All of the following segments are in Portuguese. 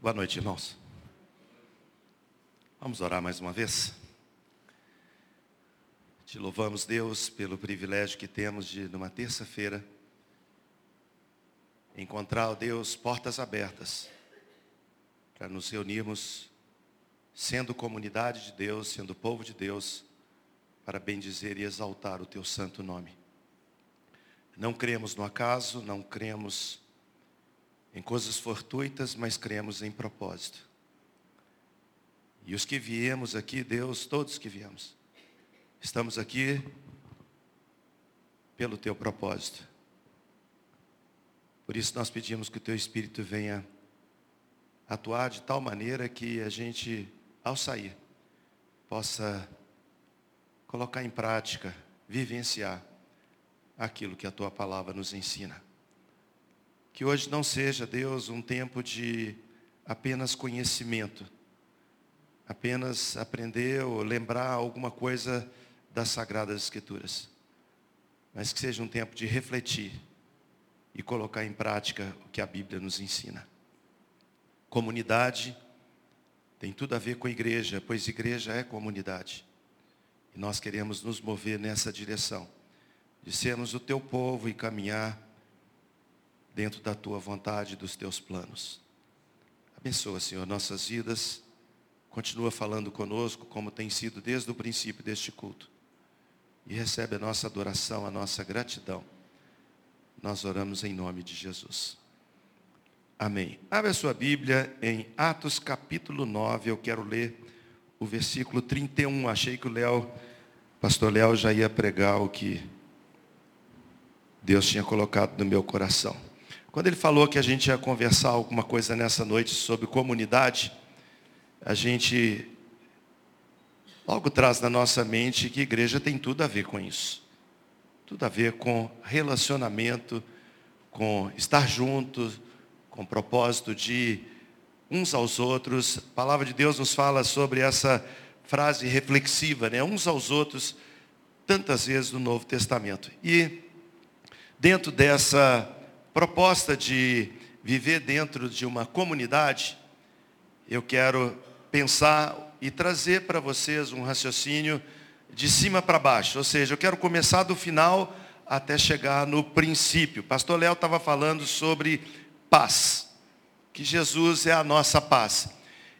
Boa noite, irmãos. Vamos orar mais uma vez? Te louvamos, Deus, pelo privilégio que temos de, numa terça-feira, encontrar, ó Deus, portas abertas para nos reunirmos, sendo comunidade de Deus, sendo povo de Deus, para bendizer e exaltar o Teu santo nome. Não cremos no acaso, não cremos em coisas fortuitas, mas cremos em propósito. E os que viemos aqui, Deus, todos que viemos, estamos aqui pelo teu propósito. Por isso nós pedimos que o teu Espírito venha atuar de tal maneira que a gente, ao sair, possa colocar em prática, vivenciar aquilo que a tua palavra nos ensina. Que hoje não seja, Deus, um tempo de apenas conhecimento, apenas aprender ou lembrar alguma coisa das Sagradas Escrituras, mas que seja um tempo de refletir e colocar em prática o que a Bíblia nos ensina. Comunidade tem tudo a ver com igreja, pois igreja é comunidade. E nós queremos nos mover nessa direção, de sermos o teu povo e caminhar dentro da tua vontade e dos teus planos. Abençoa, Senhor, nossas vidas. Continua falando conosco, como tem sido desde o princípio deste culto. E recebe a nossa adoração, a nossa gratidão. Nós oramos em nome de Jesus. Amém. Abre a sua Bíblia em Atos capítulo 9. Eu quero ler o versículo 31. Achei que o Léo, pastor Léo, já ia pregar o que Deus tinha colocado no meu coração. Quando ele falou que a gente ia conversar alguma coisa nessa noite sobre comunidade, a gente logo traz na nossa mente que igreja tem tudo a ver com isso. Tudo a ver com relacionamento, com estar juntos, com propósito de uns aos outros. A palavra de Deus nos fala sobre essa frase reflexiva, né? Uns aos outros, tantas vezes no Novo Testamento. E dentro dessa proposta de viver dentro de uma comunidade, eu quero pensar e trazer para vocês um raciocínio de cima para baixo. Ou seja, eu quero começar do final até chegar no princípio. Pastor Léo estava falando sobre paz, que Jesus é a nossa paz.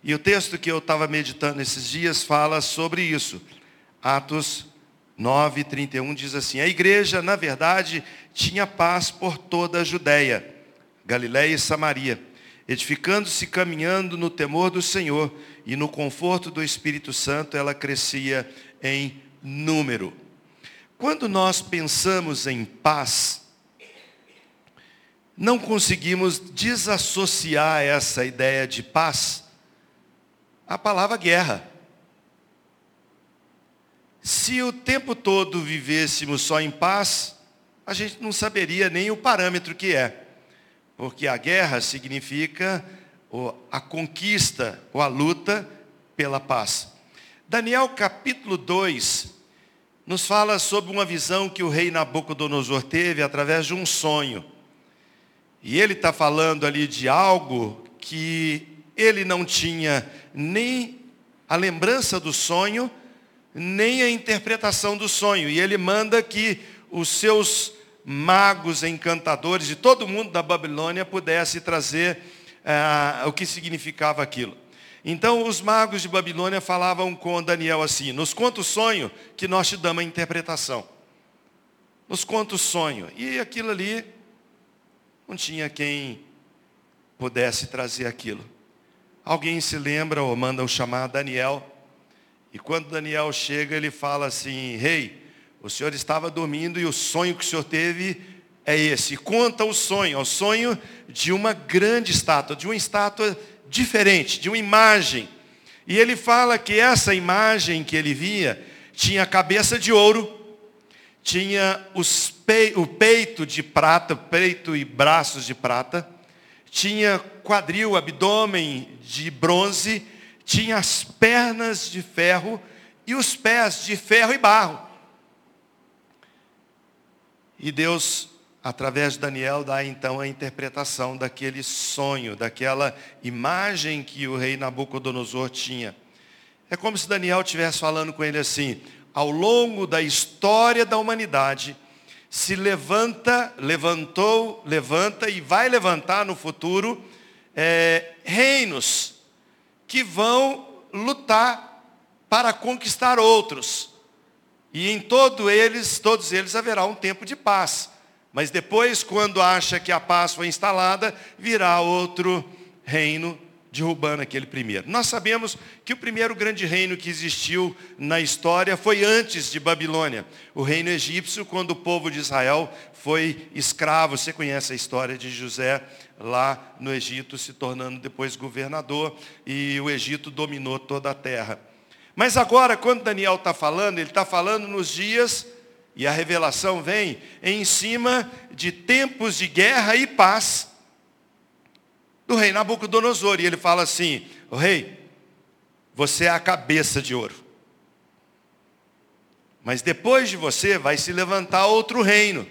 E o texto que eu estava meditando esses dias fala sobre isso. Atos 9, 31 diz assim: A igreja, na verdade, tinha paz por toda a Judéia, Galiléia e Samaria, edificando-se e caminhando no temor do Senhor e no conforto do Espírito Santo, ela crescia em número. Quando nós pensamos em paz, não conseguimos desassociar essa ideia de paz à palavra guerra. Se o tempo todo vivêssemos só em paz, a gente não saberia nem o parâmetro que é. Porque a guerra significa a conquista ou a luta pela paz. Daniel capítulo 2 nos fala sobre uma visão que o rei Nabucodonosor teve através de um sonho. E ele está falando ali de algo que ele não tinha nem a lembrança do sonho, nem a interpretação do sonho. E ele manda que os seus magos, encantadores e todo mundo da Babilônia pudesse trazer ah, o que significava aquilo. Então os magos de Babilônia falavam com Daniel assim: nos conta o sonho que nós te damos a interpretação. Nos conta o sonho. E aquilo ali não tinha quem pudesse trazer aquilo. Alguém se lembra ou manda chamar Daniel e quando Daniel chega, ele fala assim: Rei, o senhor estava dormindo e o sonho que o senhor teve é esse. Conta o sonho, é o sonho de uma grande estátua, de uma estátua diferente, de uma imagem. E ele fala que essa imagem que ele via tinha cabeça de ouro, tinha o peito de prata, peito e braços de prata, tinha quadril, abdômen de bronze, tinha as pernas de ferro e os pés de ferro e barro. E Deus através de Daniel, dá então a interpretação daquele sonho, daquela imagem que o rei Nabucodonosor tinha. É como se Daniel estivesse falando com ele assim: ao longo da história da humanidade, se levanta, levantou, levanta e vai levantar no futuro é, reinos que vão lutar para conquistar outros. E em todo eles, todos eles haverá um tempo de paz. Mas depois, quando acha que a paz foi instalada, virá outro reino derrubando aquele primeiro. Nós sabemos que o primeiro grande reino que existiu na história foi antes de Babilônia, o reino egípcio, quando o povo de Israel foi escravo. Você conhece a história de José lá no Egito, se tornando depois governador, e o Egito dominou toda a terra. Mas agora, quando Daniel está falando, ele está falando nos dias, e a revelação vem em cima de tempos de guerra e paz do rei Nabucodonosor. E ele fala assim: o rei, você é a cabeça de ouro. Mas depois de você vai se levantar outro reino.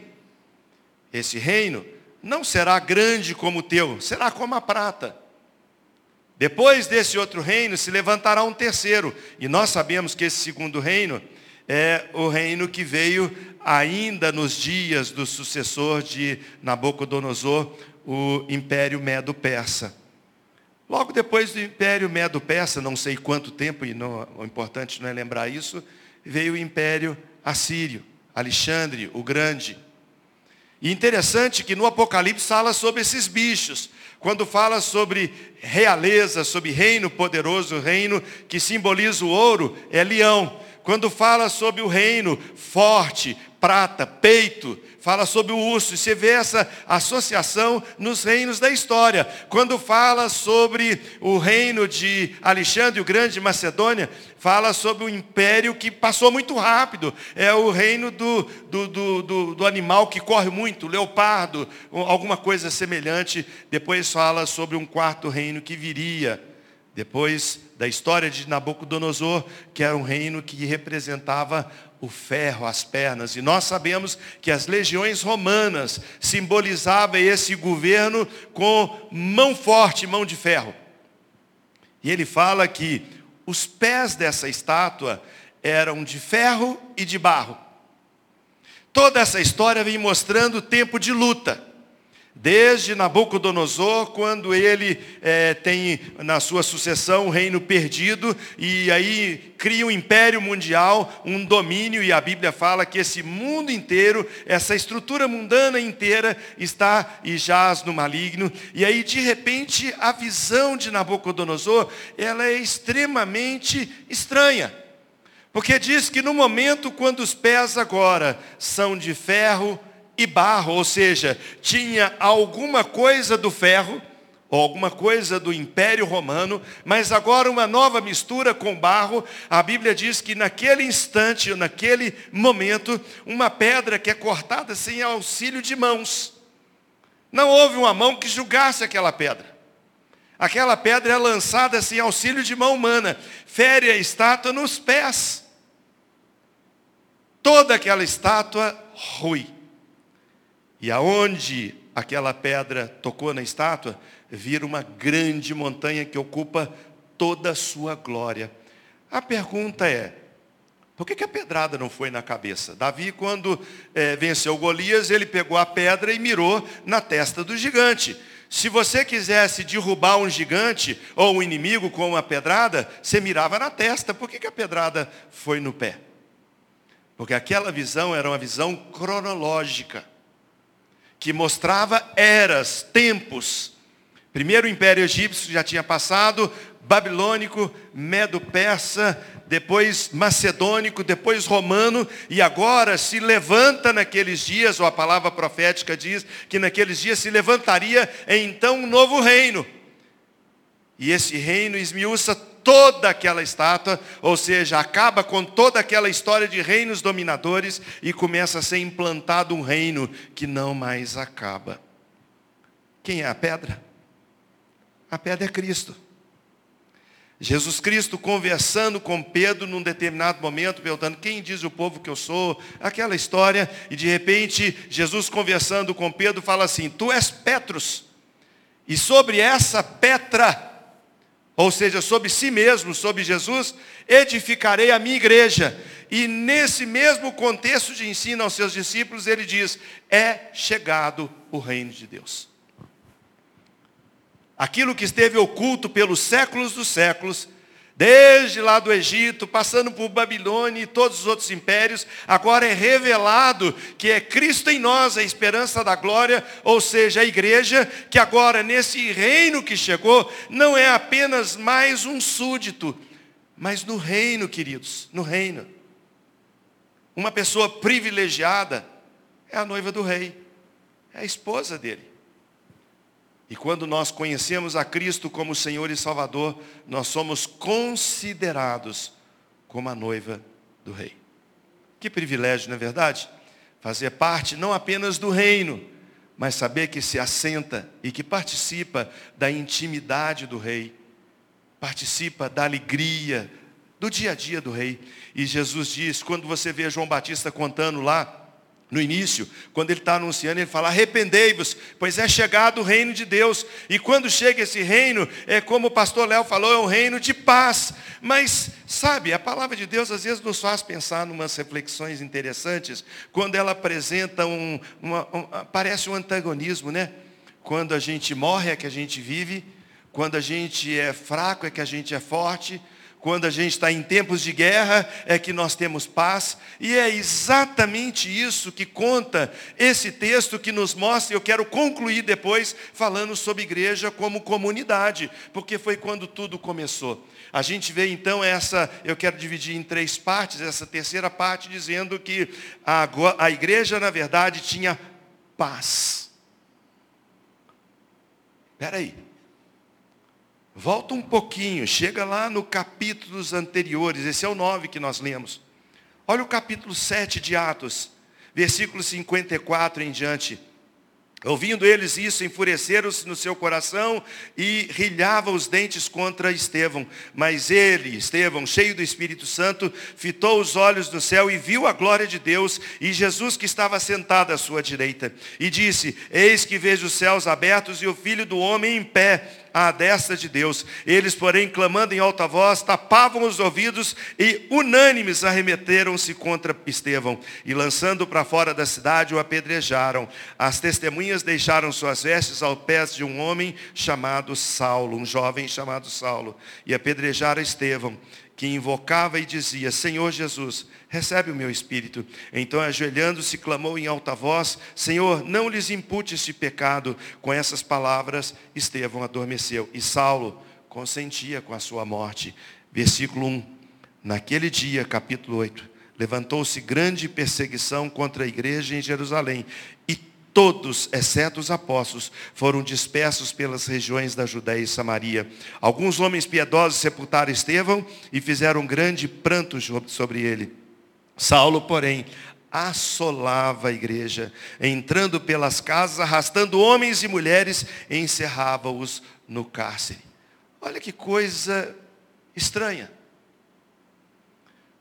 Esse reino não será grande como o teu, será como a prata. Depois desse outro reino se levantará um terceiro. E nós sabemos que esse segundo reino é o reino que veio ainda nos dias do sucessor de Nabucodonosor, o Império Medo-Persa. Logo depois do Império Medo-Persa, não sei quanto tempo, e não, o importante não é lembrar isso, veio o Império Assírio, Alexandre o Grande. E interessante que no Apocalipse fala sobre esses bichos. Quando fala sobre realeza, sobre reino poderoso, reino que simboliza o ouro, é leão. Quando fala sobre o reino forte, prata, peito, fala sobre o urso, e você vê essa associação nos reinos da história. Quando fala sobre o reino de Alexandre o Grande de Macedônia, fala sobre o império que passou muito rápido. É o reino do, do, do, do, do animal que corre muito, leopardo, alguma coisa semelhante. Depois fala sobre um quarto reino que viria. Depois da história de Nabucodonosor, que era um reino que representava o ferro, as pernas. E nós sabemos que as legiões romanas simbolizavam esse governo com mão forte, mão de ferro. E ele fala que os pés dessa estátua eram de ferro e de barro. Toda essa história vem mostrando o tempo de luta. Desde Nabucodonosor, quando ele é, tem na sua sucessão o reino perdido, e aí cria um império mundial, um domínio, e a Bíblia fala que esse mundo inteiro, essa estrutura mundana inteira, está e jaz no maligno. E aí, de repente, a visão de Nabucodonosor, ela é extremamente estranha. Porque diz que no momento quando os pés agora são de ferro, e barro, ou seja, tinha alguma coisa do ferro, ou alguma coisa do Império Romano, mas agora uma nova mistura com barro. A Bíblia diz que naquele instante, naquele momento, uma pedra que é cortada sem auxílio de mãos. Não houve uma mão que julgasse aquela pedra. Aquela pedra é lançada sem auxílio de mão humana, fere a estátua nos pés. Toda aquela estátua rui. E aonde aquela pedra tocou na estátua, vira uma grande montanha que ocupa toda a sua glória. A pergunta é, por que, a pedrada não foi na cabeça? Davi, quando é, venceu Golias, ele pegou a pedra e mirou na testa do gigante. Se você quisesse derrubar um gigante ou um inimigo com uma pedrada, você mirava na testa. Por que a pedrada foi no pé? Porque aquela visão era uma visão cronológica que mostrava eras, tempos. Primeiro o Império Egípcio já tinha passado, babilônico, medo-persa, depois macedônico, depois romano, e agora se levanta naqueles dias, ou a palavra profética diz que naqueles dias se levantaria então um novo reino. E esse reino esmiuça toda aquela estátua, ou seja, acaba com toda aquela história de reinos dominadores e começa a ser implantado um reino que não mais acaba. Quem é a pedra? A pedra é Cristo. Jesus Cristo conversando com Pedro num determinado momento, perguntando quem diz o povo que eu sou, aquela história, e de repente Jesus conversando com Pedro fala assim: Tu és Petrus, e sobre essa Petra, ou seja, sobre si mesmo, sobre Jesus, edificarei a minha igreja. E nesse mesmo contexto de ensino aos seus discípulos, ele diz: É chegado o reino de Deus. Aquilo que esteve oculto pelos séculos dos séculos, desde lá do Egito, passando por Babilônia e todos os outros impérios, agora é revelado que é Cristo em nós, a esperança da glória, ou seja, a igreja, que agora nesse reino que chegou, não é apenas mais um súdito, mas no reino, queridos, no reino. Uma pessoa privilegiada é a noiva do rei, é a esposa dele. E quando nós conhecemos a Cristo como Senhor e Salvador, nós somos considerados como a noiva do Rei. Que privilégio, não é verdade? Fazer parte não apenas do reino, mas saber que se assenta e que participa da intimidade do Rei, participa da alegria, do dia a dia do Rei. E Jesus diz, quando você vê João Batista contando lá, no início, quando ele está anunciando, ele fala: arrependei-vos, pois é chegado o reino de Deus. E quando chega esse reino, é como o pastor Léo falou, é um reino de paz. Mas, sabe, a palavra de Deus às vezes nos faz pensar em umas reflexões interessantes, quando ela apresenta um, uma, um, parece um antagonismo, né? Quando a gente morre é que a gente vive, quando a gente é fraco é que a gente é forte, quando a gente está em tempos de guerra, é que nós temos paz. E é exatamente isso que conta esse texto que nos mostra. Eu quero concluir depois falando sobre igreja como comunidade, porque foi quando tudo começou. A gente vê então essa, eu quero dividir em três partes, essa terceira parte dizendo que a, a igreja, na verdade, tinha paz. Espera aí. Volta um pouquinho, chega lá no capítulos anteriores, esse é o 9 que nós lemos. Olha o capítulo 7 de Atos, versículo 54 em diante. Ouvindo eles isso, enfureceram-se no seu coração e rilhavam os dentes contra Estevão. Mas ele, Estevão, cheio do Espírito Santo, fitou os olhos no céu e viu a glória de Deus e Jesus que estava sentado à sua direita. E disse, eis que vejo os céus abertos e o Filho do Homem em pé à destra de Deus. Eles, porém, clamando em alta voz, tapavam os ouvidos e unânimes arremeteram-se contra Estevão e lançando para fora da cidade o apedrejaram. As testemunhas deixaram suas vestes aos pés de um homem chamado Saulo, um jovem chamado Saulo, e apedrejaram Estevão que invocava e dizia: Senhor Jesus, recebe o meu espírito. Então, ajoelhando-se, clamou em alta voz: Senhor, não lhes impute este pecado. Com essas palavras, Estevão adormeceu. E Saulo consentia com a sua morte. Versículo 1. Naquele dia, capítulo 8, levantou-se grande perseguição contra a igreja em Jerusalém. E todos, exceto os apóstolos, foram dispersos pelas regiões da Judéia e Samaria. Alguns homens piedosos sepultaram Estevão e fizeram um grande pranto sobre ele. Saulo, porém, assolava a igreja, entrando pelas casas, arrastando homens e mulheres, encerrava-os no cárcere. Olha que coisa estranha.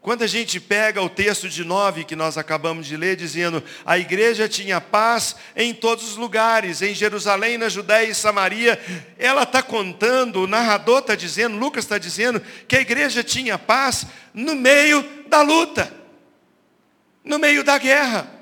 Quando a gente pega o texto de 9 que nós acabamos de ler, dizendo, a igreja tinha paz em todos os lugares, em Jerusalém, na Judéia e Samaria, ela está contando, o narrador está dizendo, Lucas está dizendo, que a igreja tinha paz no meio da luta, no meio da guerra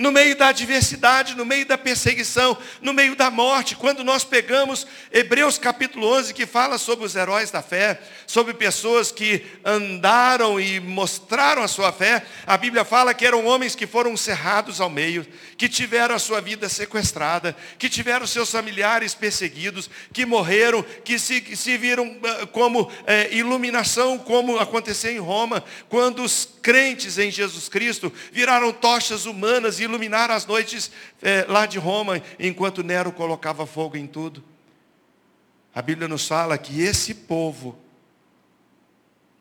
no meio da adversidade, no meio da perseguição, no meio da morte. Quando nós pegamos Hebreus capítulo 11, que fala sobre os heróis da fé, sobre pessoas que andaram e mostraram a sua fé, a Bíblia fala que eram homens que foram cerrados ao meio, que tiveram a sua vida sequestrada, que tiveram seus familiares perseguidos, que morreram, que se, que se viram ah, como é, iluminação, como aconteceu em Roma, quando os crentes em Jesus Cristo viraram tochas humanas e iluminaram as noites é, lá de Roma, enquanto Nero colocava fogo em tudo. A Bíblia nos fala que esse povo,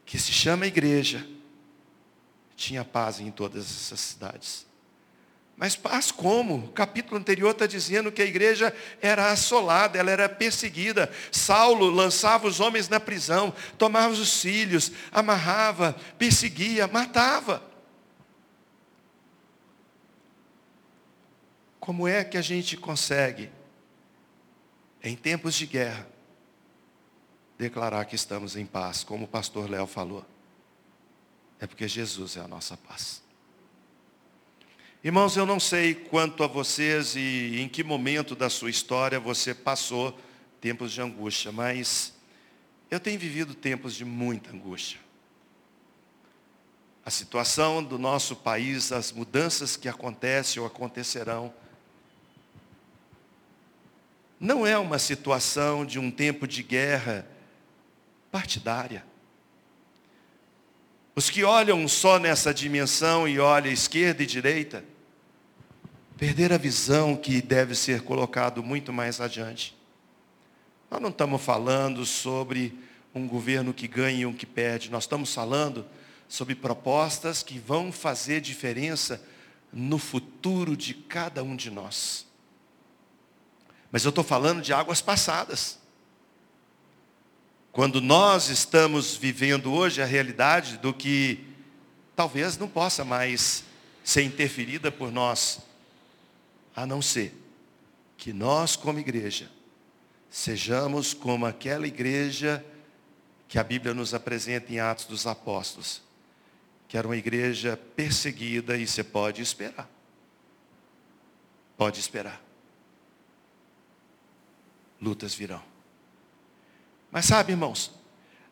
que se chama igreja, tinha paz em todas essas cidades. Mas paz como? O capítulo anterior está dizendo que a igreja era assolada, ela era perseguida. Saulo lançava os homens na prisão, tomava os filhos, amarrava, perseguia, matava. Como é que a gente consegue, em tempos de guerra, declarar que estamos em paz, como o pastor Léo falou? É porque Jesus é a nossa paz. Irmãos, eu não sei quanto a vocês e em que momento da sua história você passou tempos de angústia, mas eu tenho vivido tempos de muita angústia. A situação do nosso país, as mudanças que acontecem ou acontecerão, não é uma situação de um tempo de guerra partidária. Os que olham só nessa dimensão e olham esquerda e direita, perder a visão que deve ser colocado muito mais adiante. Nós não estamos falando sobre um governo que ganha e um que perde, nós estamos falando sobre propostas que vão fazer diferença no futuro de cada um de nós. Mas eu estou falando de águas passadas. Quando nós estamos vivendo hoje a realidade do que talvez não possa mais ser interferida por nós, a não ser que nós, como igreja, sejamos como aquela igreja que a Bíblia nos apresenta em Atos dos Apóstolos, que era uma igreja perseguida e você pode esperar. Pode esperar. Lutas virão. Mas sabe, irmãos,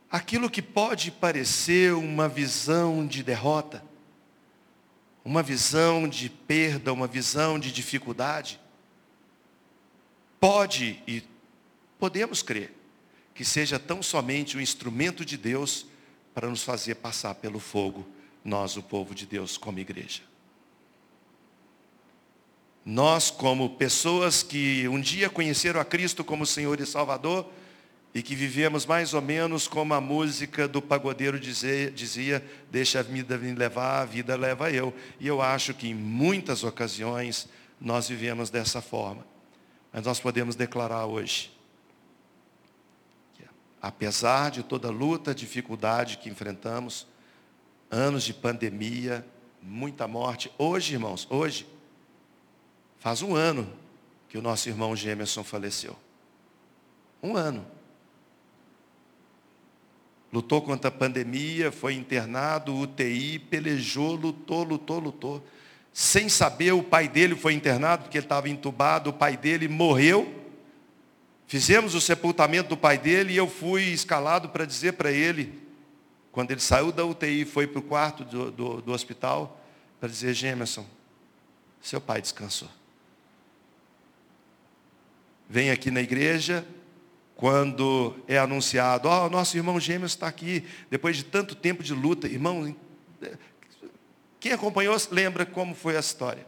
aquilo que pode parecer uma visão de derrota, uma visão de perda, uma visão de dificuldade, pode e podemos crer que seja tão somente um instrumento de Deus para nos fazer passar pelo fogo, nós, o povo de Deus, como igreja. Nós, como pessoas que um dia conheceram a Cristo como Senhor e Salvador, e que vivemos mais ou menos como a música do pagodeiro dizia, dizia, deixa a vida me levar, a vida leva eu. E eu acho que em muitas ocasiões nós vivemos dessa forma. Mas nós podemos declarar hoje, que apesar de toda luta, dificuldade que enfrentamos, anos de pandemia, muita morte, hoje, irmãos, hoje, faz um ano que o nosso irmão Gemerson faleceu. Um ano lutou contra a pandemia, foi internado, UTI, pelejou, lutou, lutou, lutou. Sem saber, o pai dele foi internado porque ele estava entubado, o pai dele morreu. Fizemos o sepultamento do pai dele e eu fui escalado para dizer para ele, quando ele saiu da UTI e foi para o quarto do, do, do hospital, para dizer, Gemerson, seu pai descansou. Vem aqui na igreja, quando é anunciado, ó, oh, nosso irmão gêmeo está aqui, depois de tanto tempo de luta, irmão, quem acompanhou lembra como foi a história.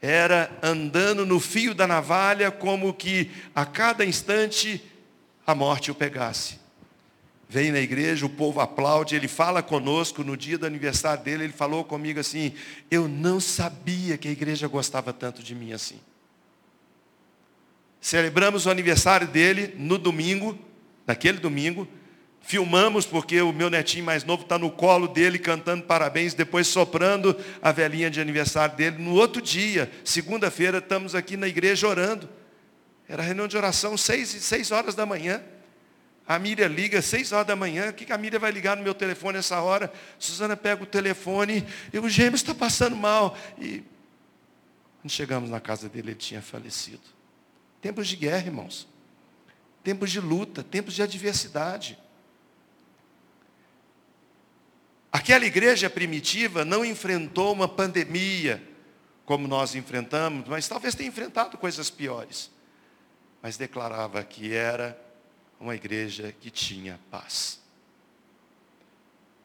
Era andando no fio da navalha, como que a cada instante a morte o pegasse. Vem na igreja, o povo aplaude, ele fala conosco no dia do aniversário dele, ele falou comigo assim: Eu não sabia que a igreja gostava tanto de mim assim. Celebramos o aniversário dele no domingo, naquele domingo. Filmamos porque o meu netinho mais novo está no colo dele cantando parabéns, depois soprando a velhinha de aniversário dele. No outro dia, segunda-feira, estamos aqui na igreja orando. Era reunião de oração, seis, seis horas da manhã. A Miriam liga, seis horas da manhã. O que a Miriam vai ligar no meu telefone essa hora? Suzana pega o telefone e o gêmeo está passando mal. E quando chegamos na casa dele, ele tinha falecido. Tempos de guerra, irmãos. Tempos de luta, tempos de adversidade. Aquela igreja primitiva não enfrentou uma pandemia como nós enfrentamos, mas talvez tenha enfrentado coisas piores. Mas declarava que era uma igreja que tinha paz.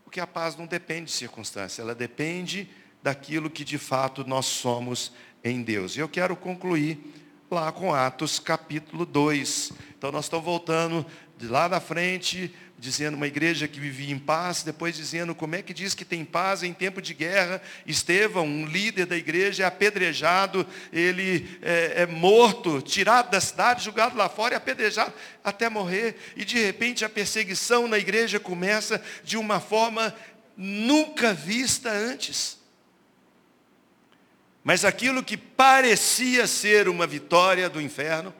Porque a paz não depende de circunstância, ela depende daquilo que de fato nós somos em Deus. E eu quero concluir lá com Atos capítulo 2. Então nós estamos voltando de lá na frente, dizendo uma igreja que vivia em paz, depois dizendo como é que diz que tem paz em tempo de guerra. Estevão, um líder da igreja, é apedrejado, ele é, é morto, tirado da cidade, julgado lá fora e apedrejado até morrer. E de repente a perseguição na igreja começa de uma forma nunca vista antes. Mas aquilo que parecia ser uma vitória do inferno,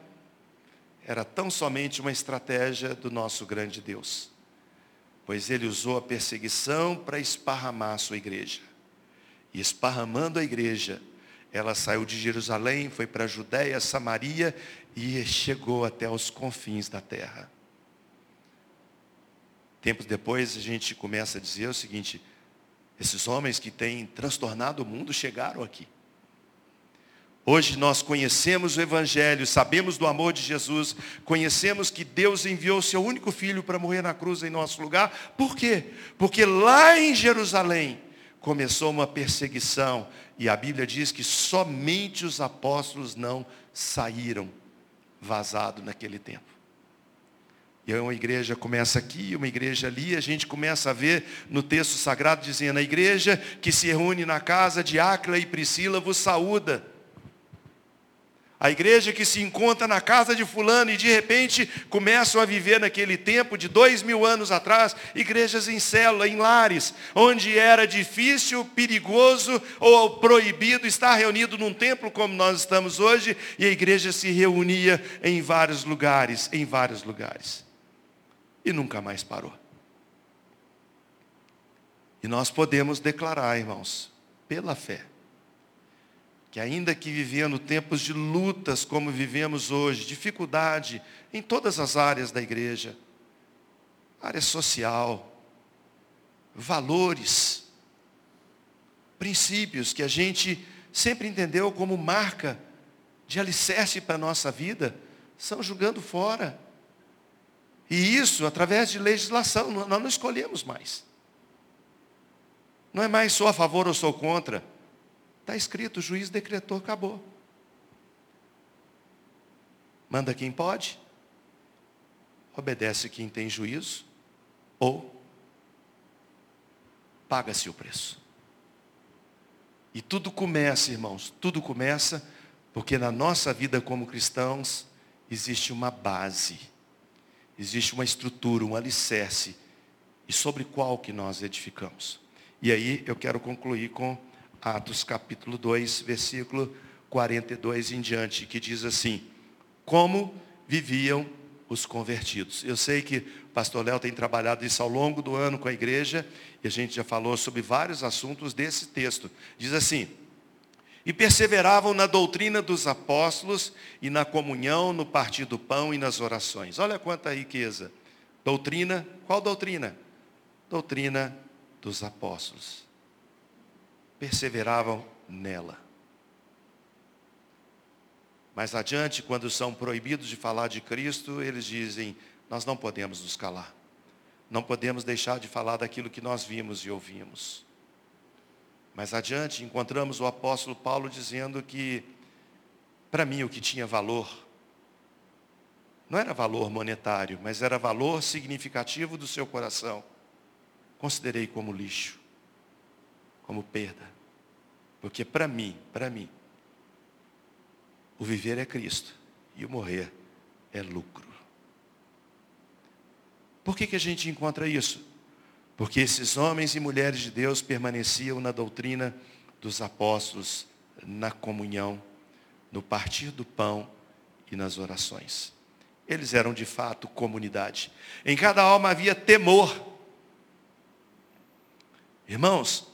era tão somente uma estratégia do nosso grande Deus pois ele usou a perseguição para esparramar a sua igreja. E esparramando a igreja, ela saiu de Jerusalém, foi para a Judéia, Samaria e chegou até os confins da terra. Tempos depois a gente começa a dizer o seguinte, esses homens que têm transtornado o mundo chegaram aqui. Hoje nós conhecemos o Evangelho, sabemos do amor de Jesus, conhecemos que Deus enviou o seu único filho para morrer na cruz em nosso lugar. Por quê? Porque lá em Jerusalém começou uma perseguição e a Bíblia diz que somente os apóstolos não saíram vazados naquele tempo. E aí uma igreja começa aqui, uma igreja ali, a gente começa a ver no texto sagrado dizendo, a igreja que se reúne na casa de Áquila e Priscila vos saúda. A igreja que se encontra na casa de fulano e de repente começam a viver naquele tempo de dois mil anos atrás, igrejas em célula, em lares, onde era difícil, perigoso ou proibido estar reunido num templo como nós estamos hoje, e a igreja se reunia em vários lugares, em vários lugares. E nunca mais parou. E nós podemos declarar, irmãos, pela fé, que ainda que vivendo tempos de lutas como vivemos hoje, dificuldade em todas as áreas da igreja, área social, valores, princípios que a gente sempre entendeu como marca de alicerce para a nossa vida, são jogando fora. E isso através de legislação, nós não escolhemos mais. Não é mais sou a favor ou sou contra. Está escrito, o juiz decretou, acabou. Manda quem pode, obedece quem tem juízo, ou paga-se o preço. E tudo começa, irmãos, tudo começa porque na nossa vida como cristãos existe uma base, existe uma estrutura, um alicerce, e sobre qual que nós edificamos. E aí eu quero concluir com Atos capítulo 2, versículo 42 em diante, que diz assim: Como viviam os convertidos. Eu sei que o pastor Léo tem trabalhado isso ao longo do ano com a igreja, e a gente já falou sobre vários assuntos desse texto. Diz assim: E perseveravam na doutrina dos apóstolos e na comunhão, no partir do pão e nas orações. Olha quanta riqueza. Doutrina, qual doutrina? Doutrina dos apóstolos perseveravam nela. Mais adiante, quando são proibidos de falar de Cristo, eles dizem: Nós não podemos nos calar. Não podemos deixar de falar daquilo que nós vimos e ouvimos. Mais adiante, encontramos o apóstolo Paulo dizendo que, para mim, o que tinha valor, não era valor monetário, mas era valor significativo do seu coração. Considerei como lixo, como perda. Porque para mim, para mim, o viver é Cristo e o morrer é lucro. Por que, que a gente encontra isso? Porque esses homens e mulheres de Deus permaneciam na doutrina dos apóstolos, na comunhão, no partir do pão e nas orações. Eles eram de fato comunidade. Em cada alma havia temor. Irmãos,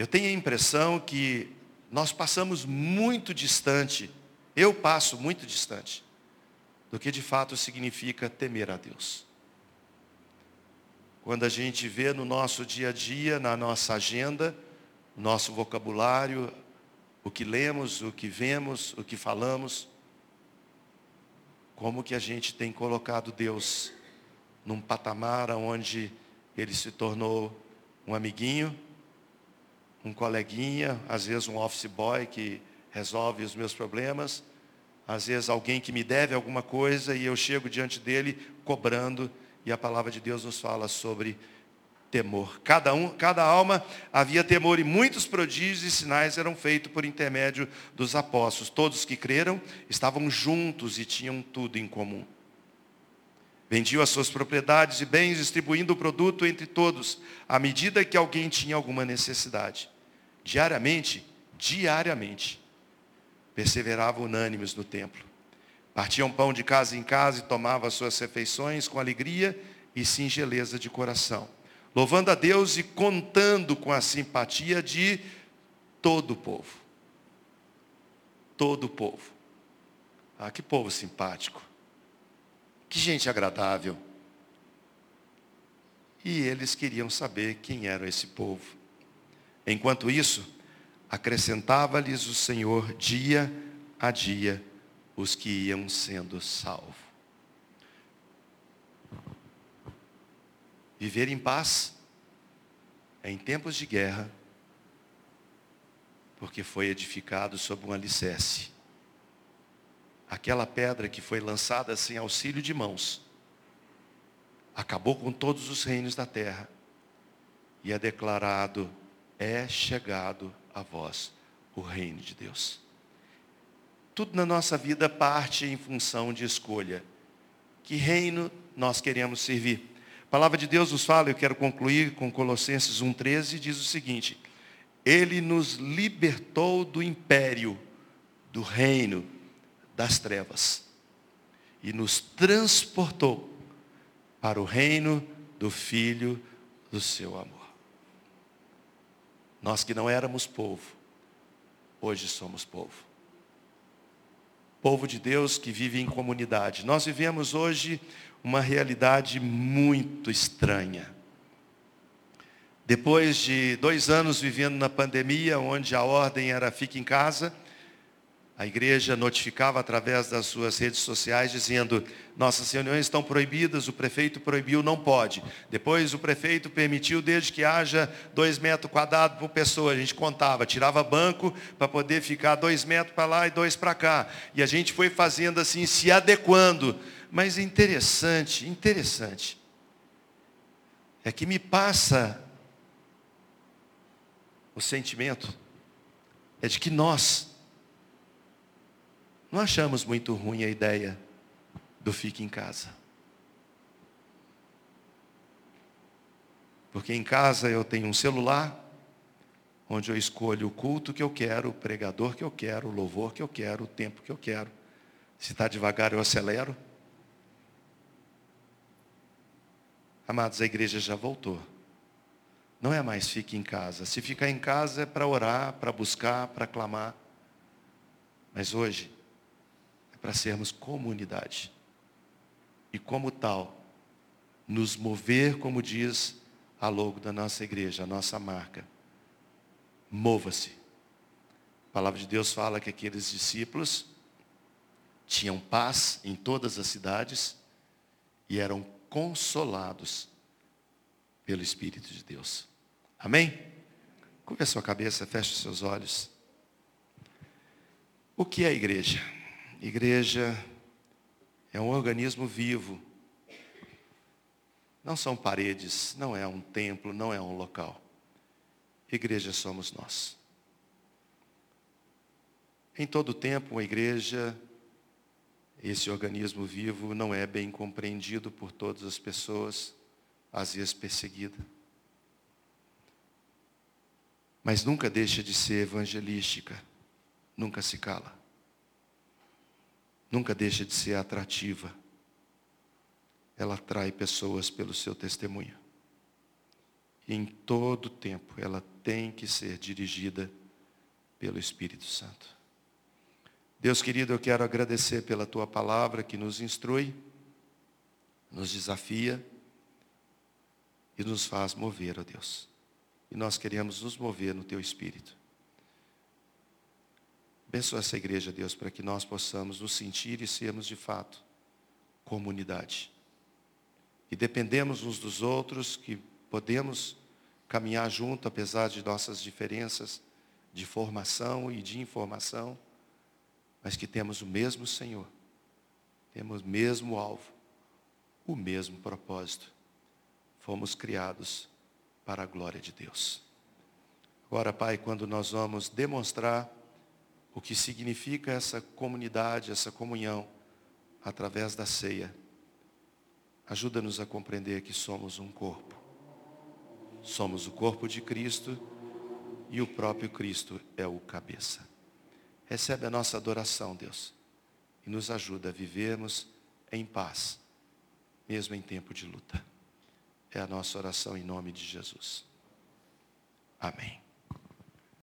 eu tenho a impressão que nós passamos muito distante, eu passo muito distante, do que de fato significa temer a Deus. Quando a gente vê no nosso dia a dia, na nossa agenda, nosso vocabulário, o que lemos, o que vemos, o que falamos, como que a gente tem colocado Deus num patamar onde ele se tornou um amiguinho, um coleguinha, às vezes um office boy que resolve os meus problemas, às vezes alguém que me deve alguma coisa e eu chego diante dele cobrando, e a palavra de Deus nos fala sobre temor. Cada, um, cada alma havia temor e muitos prodígios e sinais eram feitos por intermédio dos apóstolos. Todos que creram estavam juntos e tinham tudo em comum. Vendiam as suas propriedades e bens, distribuindo o produto entre todos, à medida que alguém tinha alguma necessidade. Diariamente, diariamente, perseveravam unânimes no templo. Partiam pão de casa em casa e tomavam as suas refeições com alegria e singeleza de coração louvando a Deus e contando com a simpatia de todo o povo. Todo o povo. Ah, que povo simpático. Que gente agradável. E eles queriam saber quem era esse povo. Enquanto isso, acrescentava-lhes o Senhor dia a dia os que iam sendo salvos. Viver em paz é em tempos de guerra, porque foi edificado sob um alicerce. Aquela pedra que foi lançada sem auxílio de mãos, acabou com todos os reinos da terra, e é declarado: é chegado a vós o reino de Deus. Tudo na nossa vida parte em função de escolha. Que reino nós queremos servir? A palavra de Deus nos fala, eu quero concluir com Colossenses 1,13, diz o seguinte: Ele nos libertou do império, do reino das trevas, e nos transportou para o reino do Filho do seu amor. Nós que não éramos povo, hoje somos povo. Povo de Deus que vive em comunidade. Nós vivemos hoje uma realidade muito estranha. Depois de dois anos vivendo na pandemia, onde a ordem era fique em casa, a igreja notificava através das suas redes sociais dizendo, nossas reuniões estão proibidas, o prefeito proibiu, não pode. Depois o prefeito permitiu, desde que haja dois metros quadrados por pessoa. A gente contava, tirava banco para poder ficar dois metros para lá e dois para cá. E a gente foi fazendo assim, se adequando mas interessante, interessante, é que me passa o sentimento é de que nós não achamos muito ruim a ideia do fique em casa. Porque em casa eu tenho um celular, onde eu escolho o culto que eu quero, o pregador que eu quero, o louvor que eu quero, o tempo que eu quero. Se está devagar, eu acelero. Amados, a igreja já voltou. Não é mais fique em casa. Se ficar em casa é para orar, para buscar, para clamar. Mas hoje para sermos comunidade. E como tal, nos mover, como diz a logo da nossa igreja, a nossa marca. Mova-se. A palavra de Deus fala que aqueles discípulos tinham paz em todas as cidades e eram consolados pelo Espírito de Deus. Amém? Curva a sua cabeça, feche os seus olhos. O que é a igreja? Igreja é um organismo vivo. Não são paredes, não é um templo, não é um local. Igreja somos nós. Em todo tempo, a igreja esse organismo vivo não é bem compreendido por todas as pessoas, às vezes perseguida. Mas nunca deixa de ser evangelística, nunca se cala. Nunca deixa de ser atrativa. Ela atrai pessoas pelo seu testemunho. E em todo tempo ela tem que ser dirigida pelo Espírito Santo. Deus querido, eu quero agradecer pela tua palavra que nos instrui, nos desafia e nos faz mover, ó Deus. E nós queremos nos mover no teu espírito. Abençoa essa igreja, Deus, para que nós possamos nos sentir e sermos de fato comunidade. E dependemos uns dos outros, que podemos caminhar junto, apesar de nossas diferenças de formação e de informação mas que temos o mesmo Senhor, temos o mesmo alvo, o mesmo propósito. Fomos criados para a glória de Deus. Agora, Pai, quando nós vamos demonstrar o que significa essa comunidade, essa comunhão, através da ceia, ajuda-nos a compreender que somos um corpo. Somos o corpo de Cristo e o próprio Cristo é o cabeça. Recebe a nossa adoração, Deus, e nos ajuda a vivermos em paz, mesmo em tempo de luta. É a nossa oração em nome de Jesus. Amém.